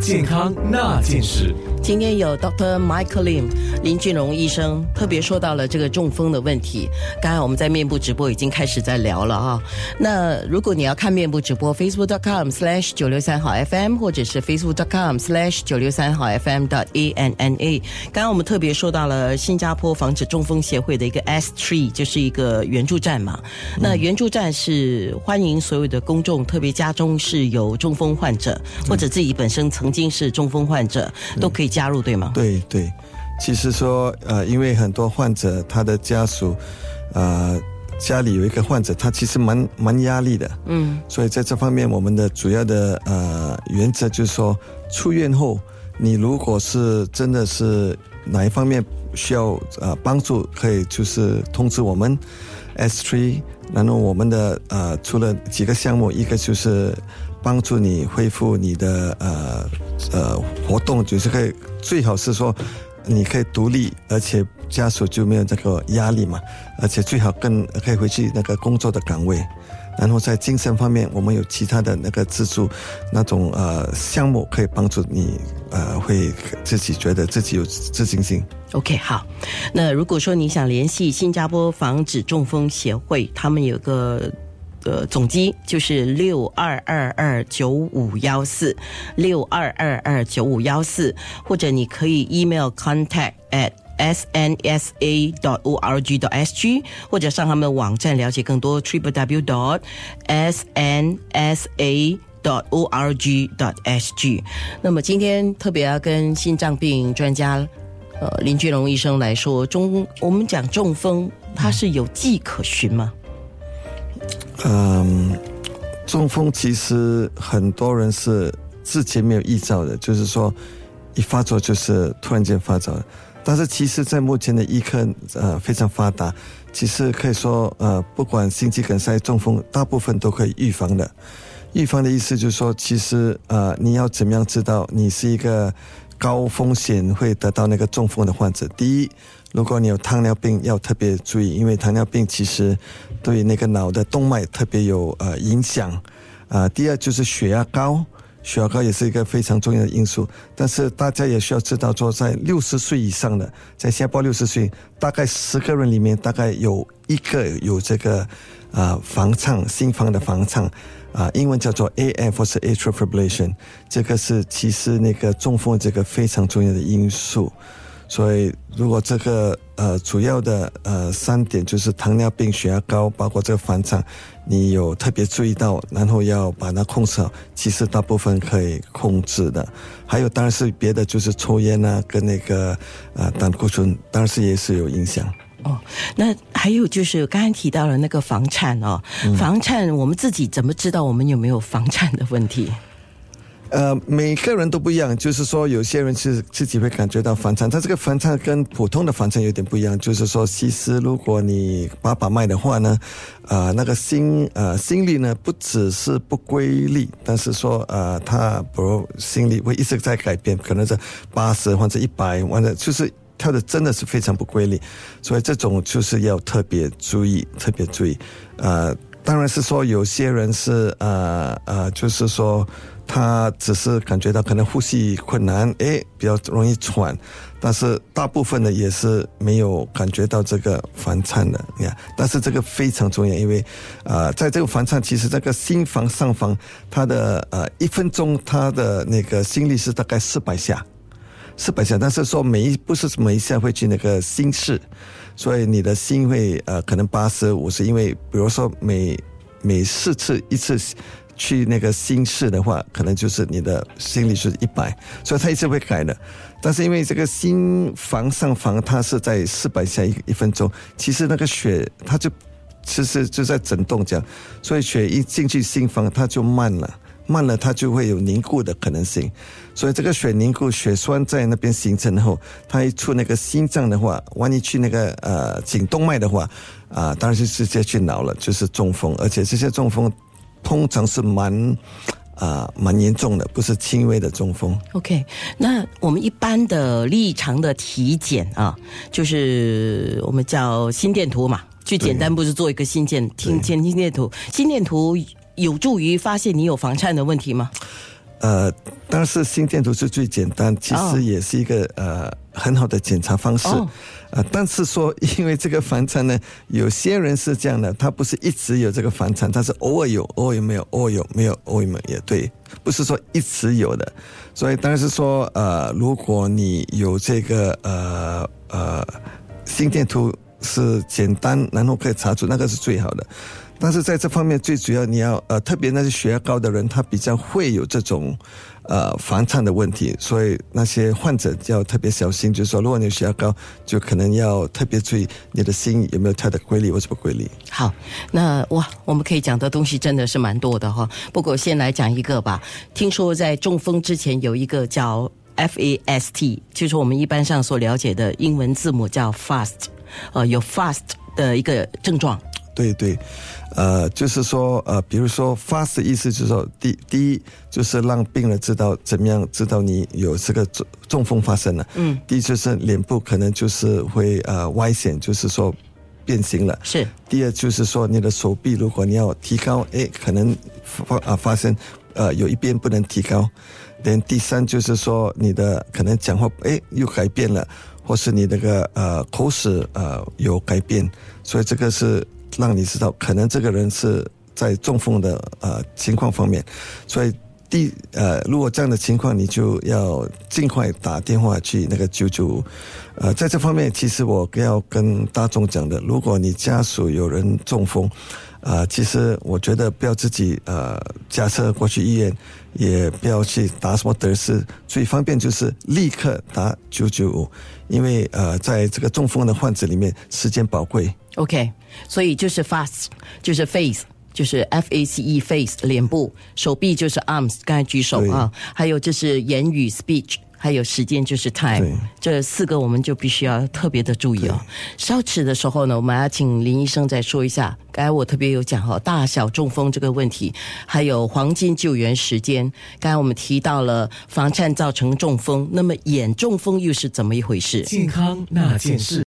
健康那件事。今天有 Doctor Michael Lim 林俊荣医生特别说到了这个中风的问题。刚才我们在面部直播已经开始在聊了啊。那如果你要看面部直播，Facebook.com/slash 九六三号 FM 或者是 Facebook.com/slash 九六三号 FM 的 A N N A。刚刚我们特别说到了新加坡防止中风协会的一个 S Tree，就是一个援助站嘛。那援助站是欢迎所有的公众，特别家中是有中风患者或者自己本身曾经是中风患者，都可以。加入对吗？对对，其实说呃，因为很多患者他的家属，呃，家里有一个患者，他其实蛮蛮压力的，嗯，所以在这方面，我们的主要的呃原则就是说，出院后你如果是真的是哪一方面需要呃帮助，可以就是通知我们 S Three，然后我们的呃除了几个项目，一个就是。帮助你恢复你的呃呃活动，就是可以最好是说你可以独立，而且家属就没有这个压力嘛，而且最好更可以回去那个工作的岗位。然后在精神方面，我们有其他的那个资助那种呃项目可以帮助你呃会自己觉得自己有自信心。OK，好。那如果说你想联系新加坡防止中风协会，他们有个。呃，总机就是六二二二九五幺四，六二二二九五幺四，或者你可以 email contact at snsa dot org dot sg，或者上他们的网站了解更多 triple w dot snsa dot org dot sg。那么今天特别要跟心脏病专家呃林俊荣医生来说，中我们讲中风，它是有迹可循吗？嗯，中风其实很多人是之前没有预兆的，就是说一发作就是突然间发作。但是其实，在目前的医科呃非常发达，其实可以说呃，不管心肌梗塞、中风，大部分都可以预防的。预防的意思就是说，其实呃，你要怎么样知道你是一个高风险会得到那个中风的患者？第一。如果你有糖尿病，要特别注意，因为糖尿病其实对那个脑的动脉特别有呃影响。啊，第二就是血压高，血压高也是一个非常重要的因素。但是大家也需要知道，说在六十岁以上的，在新加坡六十岁，大概十个人里面大概有一个有这个啊房颤，心房的房颤，啊，英文叫做 AF 或是 atrial fibrillation，这个是其实那个中风这个非常重要的因素。所以，如果这个呃主要的呃三点就是糖尿病、血压高，包括这个房颤，你有特别注意到，然后要把它控制好，其实大部分可以控制的。还有当然是别的，就是抽烟啊，跟那个呃胆固醇，当然是也是有影响。哦，那还有就是刚才提到了那个房颤哦，房颤我们自己怎么知道我们有没有房颤的问题？呃，每个人都不一样，就是说，有些人是自己会感觉到房颤，它这个房颤跟普通的房颤有点不一样，就是说，其实如果你把把脉的话呢，呃，那个心呃心率呢不只是不规律，但是说呃，它比如心率会一直在改变，可能是八十或者一百，或者就是跳的真的是非常不规律，所以这种就是要特别注意，特别注意。呃，当然是说有些人是呃呃，就是说。他只是感觉到可能呼吸困难，哎，比较容易喘，但是大部分的也是没有感觉到这个房颤的，你看，但是这个非常重要，因为，呃，在这个房颤，其实这个心房上方，它的呃一分钟它的那个心率是大概四百下，四百下，但是说每一不是每一下会去那个心室，所以你的心会呃可能八十五十，因为比如说每每四次一次。去那个心室的话，可能就是你的心率是一百，所以它一直会改的。但是因为这个心房上房，它是在四百下一一分钟，其实那个血它就其实就在震动这样，所以血一进去心房，它就慢了，慢了它就会有凝固的可能性。所以这个血凝固，血栓在那边形成后，它一出那个心脏的话，万一去那个呃颈动脉的话，啊，当然是直接去脑了，就是中风，而且这些中风。通常是蛮啊蛮严重的，不是轻微的中风。OK，那我们一般的立常的体检啊，就是我们叫心电图嘛，最简单不是做一个心电听前心电图，心电图有助于发现你有房颤的问题吗？呃，当然是心电图是最简单，其实也是一个呃很好的检查方式。呃，但是说因为这个房颤呢，有些人是这样的，他不是一直有这个房颤，他是偶尔有，偶尔没有，偶尔有没有，偶尔没有也对，不是说一直有的。所以当然是说，呃，如果你有这个呃呃心电图是简单，然后可以查出，那个是最好的。但是在这方面，最主要你要呃，特别那些血压高的人，他比较会有这种呃房颤的问题，所以那些患者要特别小心。就是说，如果你血压高，就可能要特别注意你的心有没有跳的规律或什么规律。好，那哇，我们可以讲的东西真的是蛮多的哈。不过先来讲一个吧。听说在中风之前有一个叫 FAST，就是我们一般上所了解的英文字母叫 fast，呃，有 fast 的一个症状。对对，呃，就是说，呃，比如说，fast 的意思就是说，第第一就是让病人知道怎么样知道你有这个中中风发生了。嗯。第一就是脸部可能就是会呃歪斜，就是说变形了。是。第二就是说你的手臂，如果你要提高，哎，可能发啊发生呃有一边不能提高。连第三就是说你的可能讲话哎又改变了，或是你那个呃口齿呃有改变，所以这个是。让你知道，可能这个人是在中风的呃情况方面，所以第呃，如果这样的情况，你就要尽快打电话去那个九九。呃，在这方面，其实我要跟大众讲的，如果你家属有人中风，啊，其实我觉得不要自己呃驾车过去医院，也不要去打什么德士，最方便就是立刻打九九五，因为呃，在这个中风的患者里面，时间宝贵。OK，所以就是 fast，就是 face，就是 F A C E face 脸部，手臂就是 arms，刚才举手啊，还有就是言语 speech，还有时间就是 time，这四个我们就必须要特别的注意哦。稍迟的时候呢，我们要请林医生再说一下。刚才我特别有讲哈，大小中风这个问题，还有黄金救援时间。刚才我们提到了房颤造成中风，那么眼中风又是怎么一回事？健康那件事。